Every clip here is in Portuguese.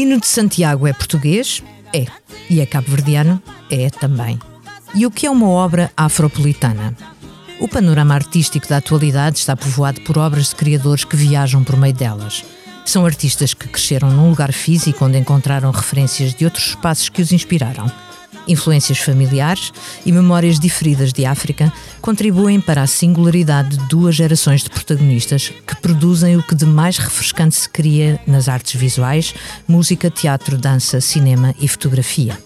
Dino de Santiago é português? É. E é cabo-verdiano? É também. E o que é uma obra afropolitana? O panorama artístico da atualidade está povoado por obras de criadores que viajam por meio delas. São artistas que cresceram num lugar físico onde encontraram referências de outros espaços que os inspiraram. Influências familiares e memórias diferidas de África contribuem para a singularidade de duas gerações de protagonistas que produzem o que de mais refrescante se cria nas artes visuais, música, teatro, dança, cinema e fotografia.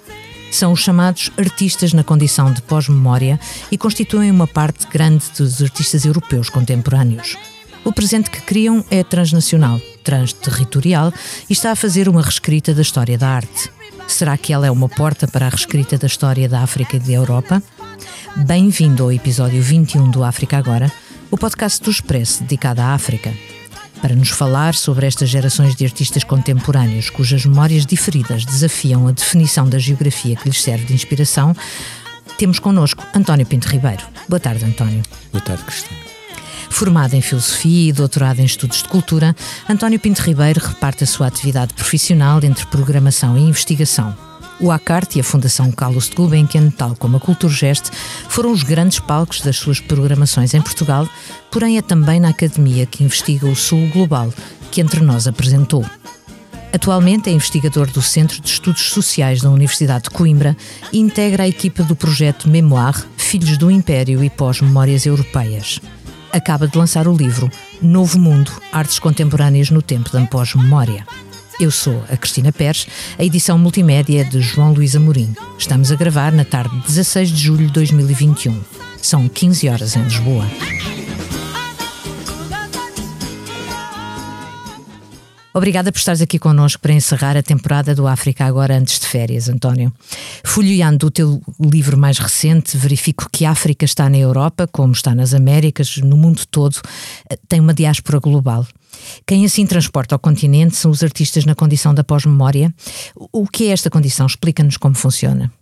São os chamados artistas na condição de pós-memória e constituem uma parte grande dos artistas europeus contemporâneos. O presente que criam é transnacional, transterritorial e está a fazer uma reescrita da história da arte. Será que ela é uma porta para a reescrita da história da África e da Europa? Bem-vindo ao episódio 21 do África Agora, o podcast do Expresso dedicado à África. Para nos falar sobre estas gerações de artistas contemporâneos cujas memórias diferidas desafiam a definição da geografia que lhes serve de inspiração, temos connosco António Pinto Ribeiro. Boa tarde, António. Boa tarde, Cristina. Formado em Filosofia e doutorado em Estudos de Cultura, António Pinto Ribeiro reparte a sua atividade profissional entre programação e investigação. O ACART e a Fundação Carlos de Gulbenkian, tal como a Culturgest, foram os grandes palcos das suas programações em Portugal, porém é também na academia que investiga o Sul Global, que entre nós apresentou. Atualmente é investigador do Centro de Estudos Sociais da Universidade de Coimbra e integra a equipa do projeto Memoir Filhos do Império e Pós-Memórias Europeias. Acaba de lançar o livro Novo Mundo Artes Contemporâneas no Tempo da Pós-Memória. Eu sou a Cristina Pérez, a edição multimédia é de João Luís Amorim. Estamos a gravar na tarde de 16 de julho de 2021. São 15 horas em Lisboa. Obrigada por estares aqui connosco para encerrar a temporada do África agora antes de férias, António. Folheando o teu livro mais recente, verifico que a África está na Europa, como está nas Américas, no mundo todo, tem uma diáspora global. Quem assim transporta ao continente são os artistas na condição da pós-memória. O que é esta condição? Explica-nos como funciona.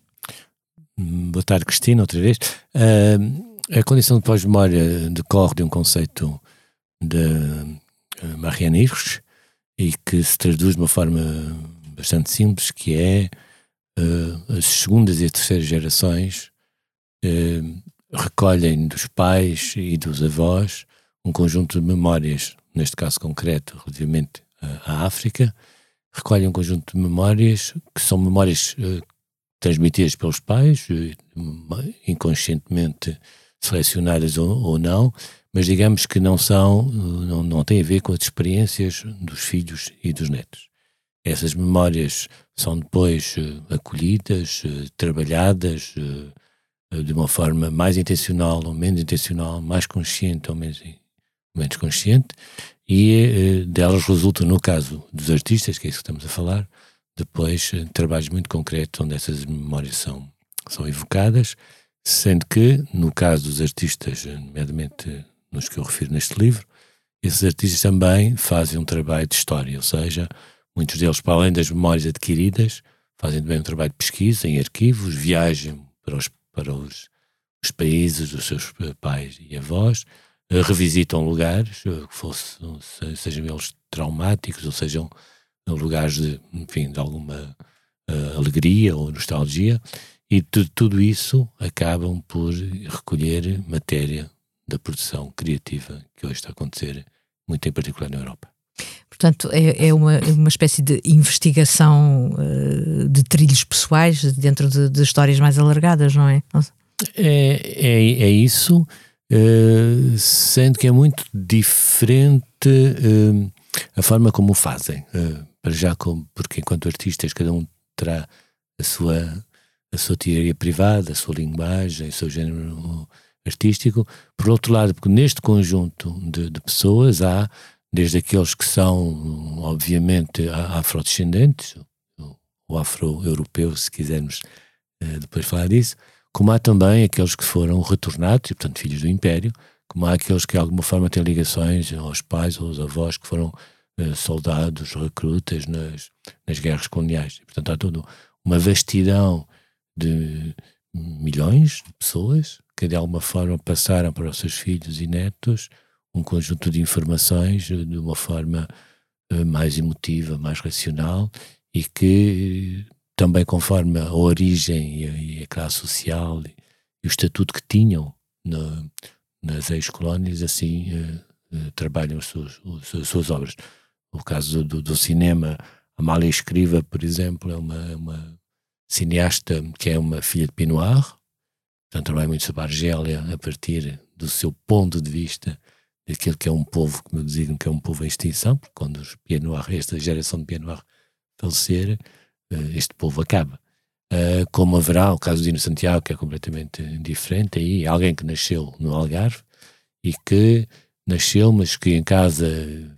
Boa tarde, Cristina, outra vez. Uh, a condição de pós-memória decorre de um conceito de uh, Marianne Hirsch e que se traduz de uma forma bastante simples, que é uh, as segundas e as terceiras gerações recolhem dos pais e dos avós um conjunto de memórias neste caso concreto, relativamente à África, recolhe um conjunto de memórias que são memórias uh, transmitidas pelos pais, uh, inconscientemente selecionadas ou, ou, não, mas digamos que não são, não, não têm a ver com as experiências dos filhos e dos netos. Essas memórias são depois acolhidas, trabalhadas de uma forma mais intencional ou menos intencional, mais consciente ou menos menos consciente, e delas resultam, no caso dos artistas, que é isso que estamos a falar, depois trabalhos muito concretos onde essas memórias são, são evocadas, sendo que, no caso dos artistas, nomeadamente nos que eu refiro neste livro, esses artistas também fazem um trabalho de história, ou seja, muitos deles, para além das memórias adquiridas, fazem também um trabalho de pesquisa em arquivos, viajam para os, para os, os países dos seus pais e avós, revisitam lugares, eh, fosse, sejam eles traumáticos ou sejam lugares de, enfim, de alguma uh, alegria ou nostalgia, e tudo isso acabam por recolher matéria da produção criativa que hoje está a acontecer, muito em particular na Europa. Portanto, é, é uma, uma espécie de investigação uh, de trilhos pessoais dentro de, de, histórias mais alargadas, não é? É, é, é isso. Eh, sendo que é muito diferente uh, a forma como o fazem. Uh, para já, como, porque enquanto artistas, cada um terá a sua, a sua teoria privada, a sua linguagem, o seu género artístico. Por outro lado, porque neste conjunto de, de pessoas há desde aqueles que são, obviamente, afrodescendentes, ou afro-europeus, se quisermos depois falar disso, como há também aqueles que foram retornados, e portanto filhos do Império, como há aqueles que de alguma forma têm ligações aos pais ou aos avós que foram eh, soldados, recrutas nas, nas guerras coloniais. E, portanto há toda uma vastidão de milhões de pessoas que de alguma forma passaram para os seus filhos e netos um conjunto de informações de uma forma uh, mais emotiva, mais racional e que também conforme a origem e a, classe social e, o estatuto que tinham no, nas ex-colónias, assim trabalham as suas, as suas obras. O caso do, do cinema, Amália Escriva, por exemplo, é uma, uma cineasta que é uma filha de Pinoir, portanto trabalha muito sobre a Argélia a partir do seu ponto de vista daquele que é um povo, como eu digo, que é um povo em extinção, porque quando os Pinoir, esta geração de Pinoir falecer, eh, este povo acaba. Uh, como haverá o caso de Dino Santiago, que é completamente diferente, aí alguém que nasceu no Algarve e que nasceu, mas que em casa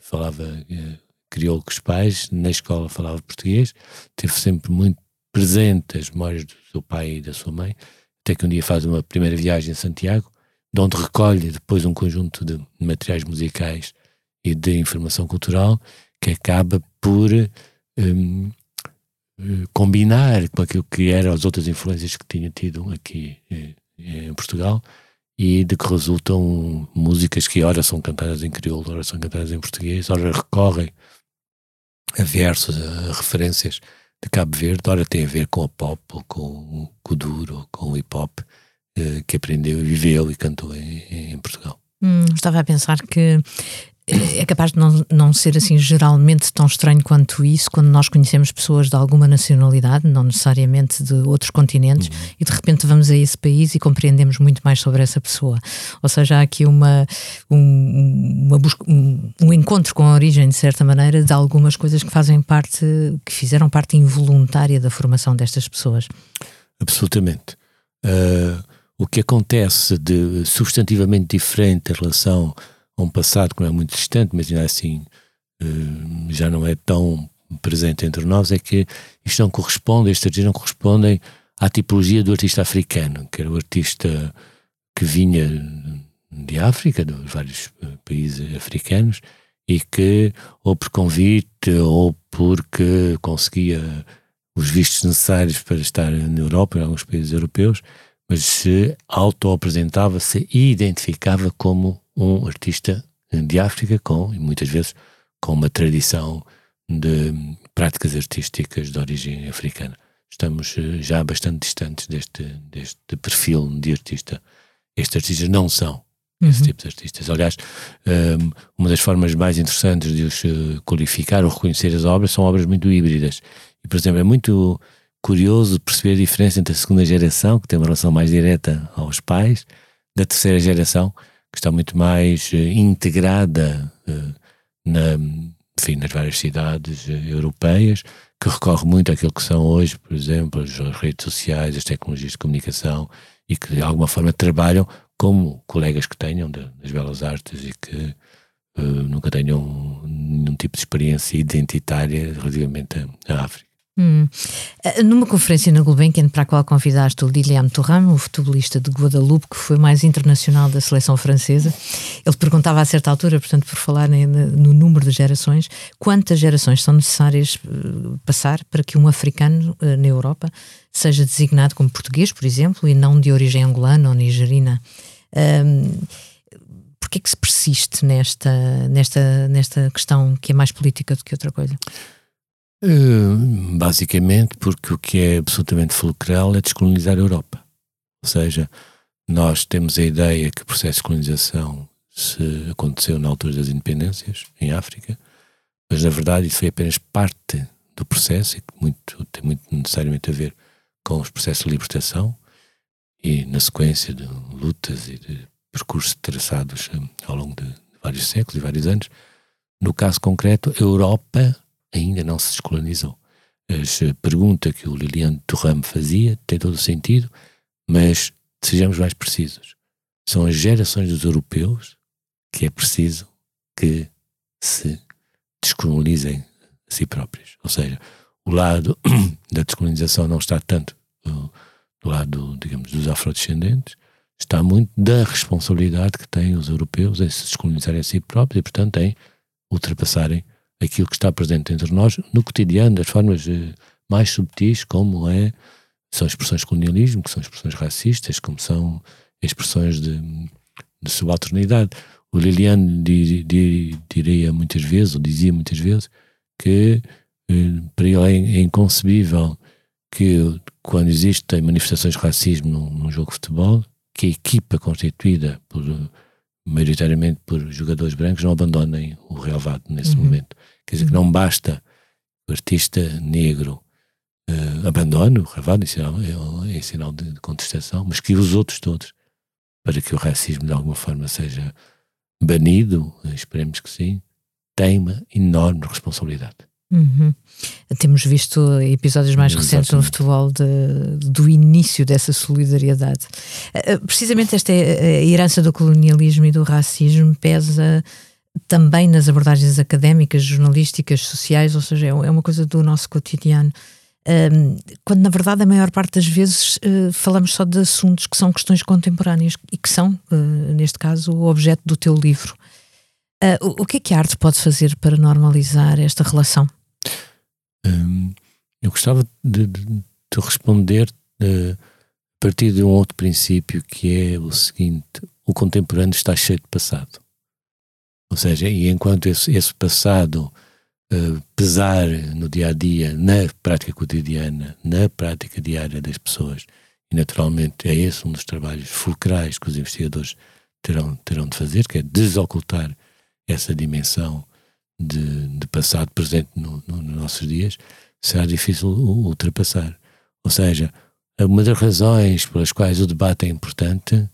falava, eh, criou com os pais, na escola falava português, teve sempre muito presente as memórias do seu pai e da sua mãe, até que um dia faz uma primeira viagem a Santiago, de onde recolhe depois um conjunto de materiais musicais e de informação cultural que acaba por um, eh, combinar com aquilo que eram as outras influências que tinha tido aqui eh, em Portugal e de que resultam músicas que ora são cantadas em crioulo, ora são cantadas em português, ora recorrem a versos, a referências de Cabo Verde, ora tem a ver com a pop, ou com, com o duro, com o hip hop eh, que aprendeu, viveu e cantou em, em Portugal. Hum, estava a pensar que é, capaz de não, não ser assim geralmente tão estranho quanto isso quando nós conhecemos pessoas de alguma nacionalidade, não necessariamente de outros continentes, uhum. e de repente vamos a esse país e compreendemos muito mais sobre essa pessoa. Ou seja, há aqui uma, um, uma busca, um, um, encontro com a origem, de certa maneira, de algumas coisas que fazem parte, que fizeram parte involuntária da formação destas pessoas. Absolutamente. Uh, o que acontece de substantivamente diferente em relação a um passado que não é muito distante, mas ainda assim eh, já não é tão presente entre nós, é que isto não corresponde, estes artistas não correspondem à tipologia do artista africano, que era o artista que vinha de África, dos vários eh, países africanos, e que, ou por convite, ou porque conseguia os vistos necessários para estar na Europa, em alguns países europeus, mas se auto-apresentava, se identificava como um artista de África com, e muitas vezes, com uma tradição de práticas artísticas de origem africana. Estamos eh, já bastante distantes deste, deste perfil de artista. Estes artistas não são uhum. esse tipo de artistas. Aliás, ehm, uma das formas mais interessantes de os eh, qualificar ou reconhecer as obras são obras muito híbridas. E, por exemplo, é muito curioso perceber a diferença entre a segunda geração, que tem uma relação mais direta aos pais, da terceira geração, que está muito mais uh, integrada uh, na, enfim, nas várias cidades uh, europeias, que recorre muito àquilo que são hoje, por exemplo, as redes sociais, as tecnologias de comunicação e que de alguma forma trabalham como colegas que tenham das belas artes e que nunca tenham nenhum tipo de experiência identitária relativamente à África. Hum. Eh, numa conferência na Gulbenkian, para a qual convidaste o Lilian Thuram, o futebolista de Guadalupe, que foi mais internacional da seleção francesa, ele perguntava a certa altura, portanto, por falar no número de gerações, quantas gerações são necessárias uh, passar para que um africano uh, na Europa seja designado como português, por exemplo, e não de origem angolana ou nigerina. Um, Porquê é que se persiste nesta, nesta, nesta questão que é mais política do que outra coisa? Eh, basicamente porque o que é absolutamente fulcral é descolonizar a Europa. Ou seja, nós temos a ideia que o processo de colonização se aconteceu na altura das independências, em África, mas na verdade isso foi apenas parte do processo e que muito, tem muito necessariamente a ver com os processos de libertação e na sequência de lutas e de percursos traçados eh, ao longo de vários séculos e vários anos. No caso concreto, a Europa ainda não se descolonizou. A pergunta que o Liliane Thuram fazia tem todo o sentido, mas sejamos mais precisos. São as gerações dos europeus que é preciso que se descolonizem a si próprios. Ou seja, o lado da descolonização não está tanto do lado, digamos, dos afrodescendentes, está muito da responsabilidade que têm os europeus em se descolonizarem a si próprios e, portanto, em ultrapassarem aquilo que está presente entre nós no cotidiano, das formas eh, mais subtis, como é, são expressões de colonialismo, que são expressões racistas, como são expressões de, de subalternidade. O Liliane di, di, diria muitas vezes, ou dizia muitas vezes, que eh, para ele ele é inconcebível que quando existem manifestações de racismo num, num jogo de futebol, que a equipa constituída por maioritariamente por jogadores brancos não abandonem o relevado nesse uhum. momento. Quer dizer que não basta o artista negro uh, abandone o relevado em sinal, em sinal de contestação, mas que os outros todos, para que o racismo de alguma forma seja banido, esperemos que sim, tem uma enorme responsabilidade. Uhum. Temos visto episódios mais Exatamente. recentes no futebol de, do início dessa solidariedade. Eh, eh, precisamente esta é herança do colonialismo e do racismo pesa também nas abordagens académicas, jornalísticas, sociais, ou seja, é, é uma coisa do nosso cotidiano. Quando na verdade a maior parte das vezes falamos só de assuntos que são questões contemporâneas e que são, neste caso, o objeto do teu livro. Uh, o, o, que é que a arte pode fazer para normalizar esta relação? Um, eu gostava de, de, de responder a partir de um outro princípio que é o seguinte: o contemporâneo está cheio de passado. Ou seja, e enquanto esse, esse passado uh, pesar no dia a dia, na prática cotidiana, na prática diária das pessoas, e naturalmente é esse um dos trabalhos fulcrais que os investigadores terão, terão de fazer, que é desocultar essa dimensão de, de passado presente no, no, nos nossos dias, será difícil ultrapassar. Ou seja, uma das razões pelas quais o debate é importante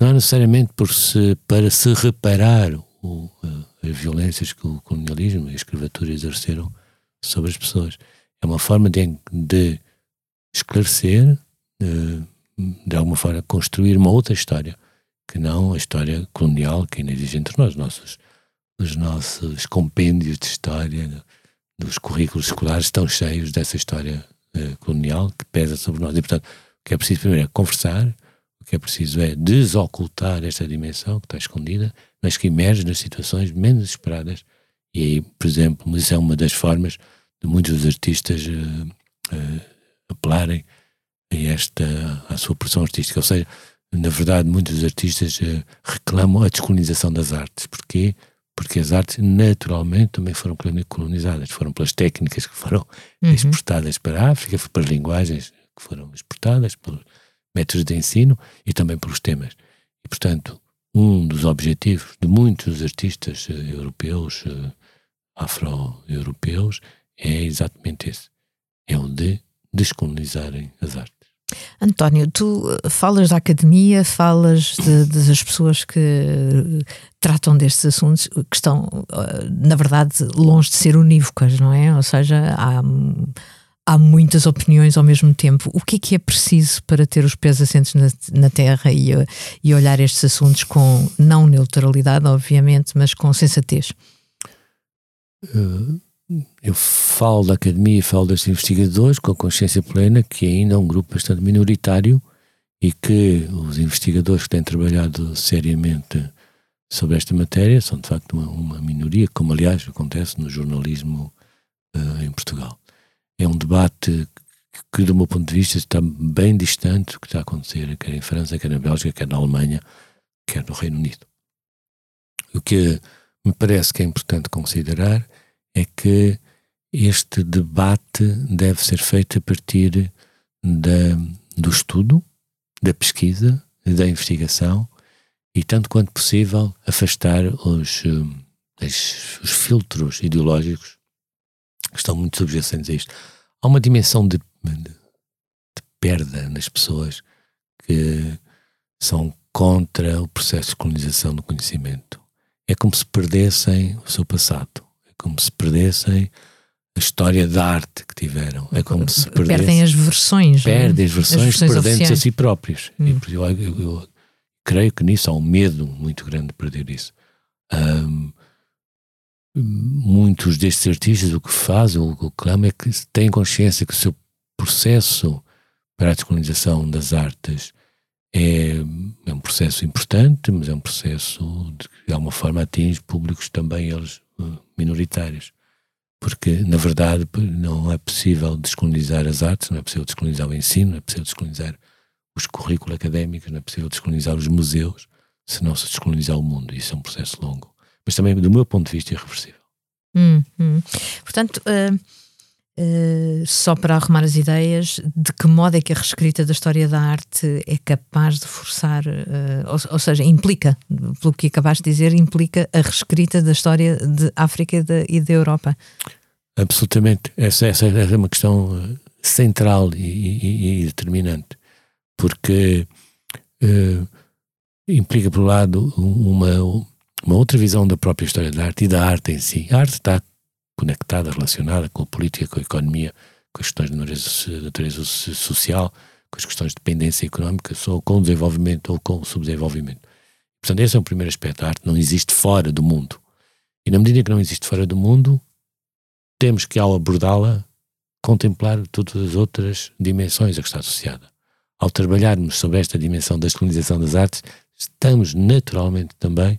não é necessariamente por se, para se reparar o, as violências que o colonialismo e a escravatura exerceram sobre as pessoas. É uma forma de, de esclarecer, de, de alguma forma construir uma outra história, que não a história colonial que ainda existe entre nós, nossos os nossos compêndios de história, dos currículos escolares estão cheios dessa história uh, colonial que pesa sobre nós. E, portanto, o que é preciso primeiro é conversar, o que é preciso é desocultar esta dimensão que está escondida, mas que emerge nas situações menos esperadas. E aí, por exemplo, isso é uma das formas de muitos dos artistas uh, uh, apelarem a esta, à sua produção artística. Ou seja, na verdade, muitos dos artistas reclamam a descolonização das artes. Porquê? porque as artes naturalmente também foram colonizadas, foram pelas técnicas que foram uhum. exportadas para a África, pelas linguagens que foram exportadas, pelos métodos de ensino e também pelos temas. E, portanto, um dos objetivos de muitos artistas uh, europeus, uh, afro-europeus, é exatamente esse: é o de descolonizarem as artes. António, tu eh, falas da academia, falas de, das pessoas que tratam destes assuntos que estão, eh, na verdade, longe de ser unívocas, não é? Ou seja, há, há muitas opiniões ao mesmo tempo. O que é que é preciso para ter os pés assentos na, na terra e, eh, e olhar estes assuntos com, não neutralidade, obviamente, mas com sensatez? Eu falo da academia falo destes investigadores com a consciência plena que ainda é um grupo bastante minoritário e que os investigadores que têm trabalhado seriamente sobre esta matéria são de facto uma, uma minoria, como aliás acontece no jornalismo uh, em Portugal. É um debate que, que, do meu ponto de vista, está bem distante do que está a acontecer, quer em França, quer na Bélgica, quer na Alemanha, quer no Reino Unido. O que me parece que é importante considerar é que este debate deve ser feito a partir da, do estudo, da pesquisa, da investigação e, tanto quanto possível, afastar os, os, os filtros ideológicos que estão muito subjacentes a isto. Há uma dimensão de, de, de perda nas pessoas que são contra o processo de colonização do conhecimento. É como se perdessem o seu passado como se perdessem a história da arte que tiveram. É como se perdessem. Perdem as versões. É? Perdem as versões, versões perdendo-se a si próprios. Hum. E eu, eu, eu, creio que nisso há um medo muito grande de perder isso. Um, muitos destes artistas o que fazem, o que clamam é que têm consciência que o seu processo para a descolonização das artes é, é um processo importante, mas é um processo de, de alguma forma atinge públicos também eles minoritárias. Porque, na verdade, não é possível descolonizar as artes, não é possível descolonizar o ensino, não é possível descolonizar os currículos académicos, não é possível descolonizar os museus, se não se descolonizar o mundo. Isso é um processo longo. Mas também, do meu ponto de vista, irreversível. Hum, hum. Portanto, uh, Uh, só para arrumar as ideias, de que modo é que a reescrita da história da arte é capaz de forçar, uh, ou, ou, seja, implica, pelo que acabaste de dizer, implica a reescrita da história de África e da, e da Europa? Absolutamente. Essa, essa é uma questão eh, central e, e, e determinante, porque uh, implica, por um lado, uma, uma outra visão da própria história da arte e da arte em si. A arte está conectada, relacionada com a política, com a economia, com as questões de natureza, social, com as questões de dependência económica, ou com o desenvolvimento ou com o subdesenvolvimento. Portanto, esse é o primeiro aspecto. A arte não existe fora do mundo. E na medida que não existe fora do mundo, temos que, ao abordá-la, contemplar todas as outras dimensões a que está associada. Ao trabalharmos sobre esta dimensão da descolonização das artes, estamos naturalmente também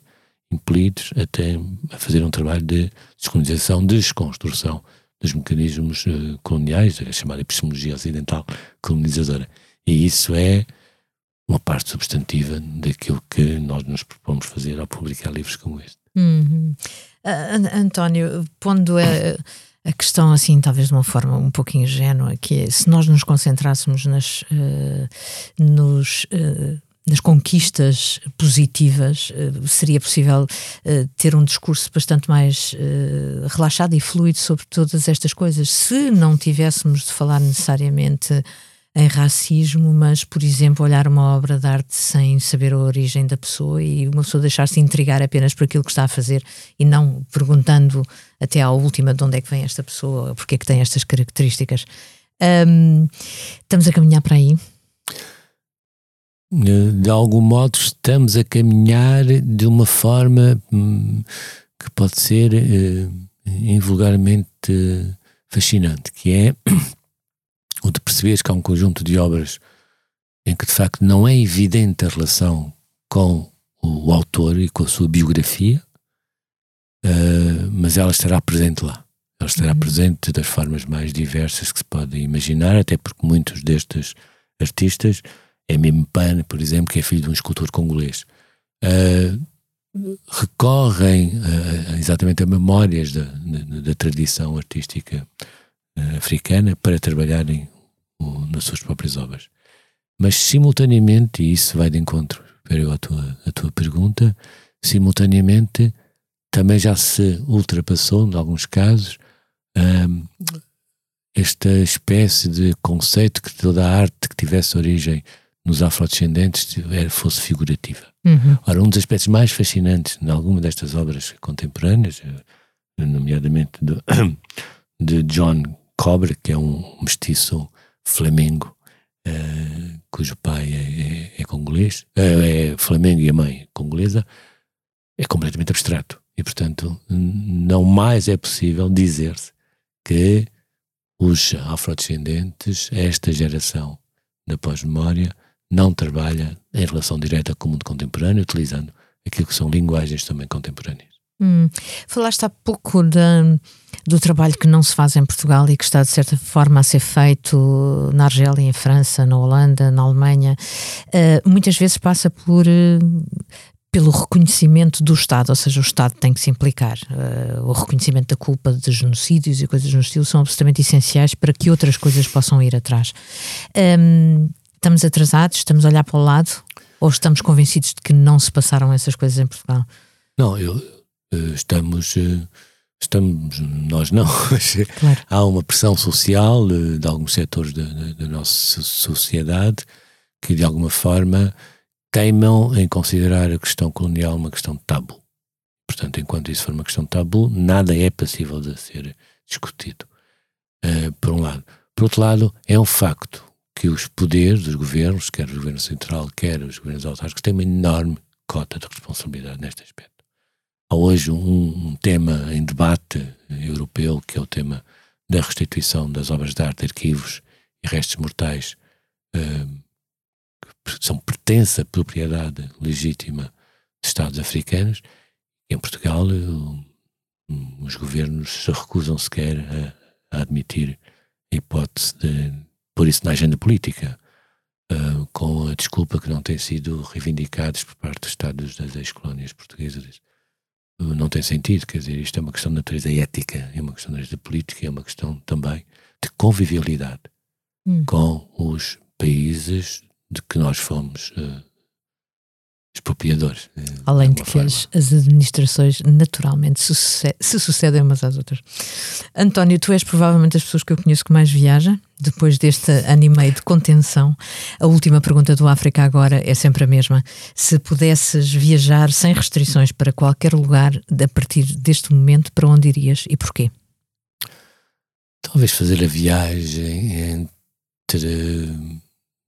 impelidos até a fazer um trabalho de descolonização, de desconstrução dos mecanismos uh, coloniais, a chamada epistemologia ocidental colonizadora. E isso é uma parte substantiva daquilo que nós nos propomos fazer ao publicar livros como este. Uhum. Uh, António, pondo a, a, questão assim, talvez de uma forma um pouco ingênua, que é, se nós nos concentrássemos nas, uh, nos nas conquistas positivas, eh, seria possível uh, ter um discurso bastante mais uh, relaxado e fluido sobre todas estas coisas, se não tivéssemos de falar necessariamente em racismo, mas, por exemplo, olhar uma obra de arte sem saber a origem da pessoa e uma pessoa deixar-se intrigar apenas por aquilo que está a fazer e não perguntando até à última de onde é que vem esta pessoa, porque é que tem estas características. Um, estamos a caminhar para aí? De algum modo estamos a caminhar de uma forma hum, que pode ser uh, invulgarmente fascinante, que é o de perceberes que há um conjunto de obras em que de facto não é evidente a relação com o autor e com a sua biografia, uh, mas ela estará presente lá. Ela estará uhum. presente das formas mais diversas que se pode imaginar, até porque muitos destes artistas é mesmo por exemplo, que é filho de um escultor congolês, uh, recorrem uh, exatamente a memórias da, da, da tradição artística uh, africana para trabalharem nas suas próprias obras. Mas, simultaneamente, e isso vai de encontro à, tua, à tua pergunta, simultaneamente também já se ultrapassou, em alguns casos, esta espécie de conceito que toda a arte que tivesse origem nos afrodescendentes fosse figurativa. Uhum. Ora, um dos aspectos mais fascinantes de alguma destas obras contemporâneas, eh, nomeadamente do, de John Cobra, que é um mestiço flamengo, uh, cujo pai é, é, é congolês, uh, é flamengo e a mãe congolesa, é completamente abstrato. E, portanto, não mais é possível dizer-se que os afrodescendentes, esta geração da pós-memória, não trabalha em relação direta com o mundo contemporâneo, utilizando aquilo que são linguagens também contemporâneas. Hum. Falaste há pouco do trabalho que não se faz em Portugal e que está de certa forma a ser feito na Argélia, em França, na Holanda, na Alemanha. Uh, muitas vezes passa por uh, pelo reconhecimento do Estado, ou seja, o Estado tem que se implicar. Uh, o reconhecimento da culpa de genocídios e coisas no estilo são absolutamente essenciais para que outras coisas possam ir atrás. Um, Estamos atrasados? Estamos a olhar para o lado? Ou estamos convencidos de que não se passaram essas coisas em Portugal? Não, eu, eh, estamos, eh, estamos, nós não, claro. há uma pressão social eh, de alguns setores da, da, nossa sociedade que de alguma forma teimam em considerar a questão colonial uma questão de tabu. Portanto, enquanto isso for uma questão de tabu, nada é passível de ser discutido. Uh, por um lado. Por outro lado, é um facto que os poderes dos governos, quer o governo central, quer os governos autárquicos, têm uma enorme cota de responsabilidade neste aspecto. Há hoje um, um, tema em debate europeu, que é o tema da restituição das obras de arte, arquivos e restos mortais, uh, que são pertença propriedade legítima de Estados africanos. Em Portugal, uh, os governos se recusam sequer a, a admitir a hipótese de por isso na agenda política, uh, com a desculpa que não têm sido reivindicados por parte dos Estados das ex-colónias portuguesas. não tem sentido. Quer dizer, isto é uma questão de natureza ética, é uma questão de política, é uma questão também de convivialidade hum. com os países de que nós fomos uh, expropriadores. Eh, Além de, de que as, as, administrações naturalmente se, se, sucedem umas às outras. António, tu és provavelmente as pessoas que eu conheço que mais viaja, depois deste ano e meio de contenção. A última pergunta do África agora é sempre a mesma. Se pudesses viajar sem restrições para qualquer lugar a partir deste momento, para onde irias e porquê? Talvez fazer a viagem entre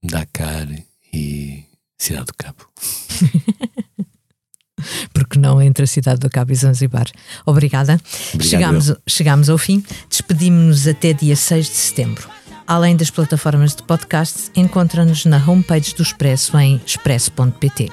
Dakar e Cidade do Cabo. Porque não entre a Cidade do Cabo e Zanzibar. Obrigada. Chegamos, chegamos ao fim. Despedimos-nos até dia 6 de setembro. Além das plataformas de podcast, encontra-nos na homepage do Expresso em expresso.pt.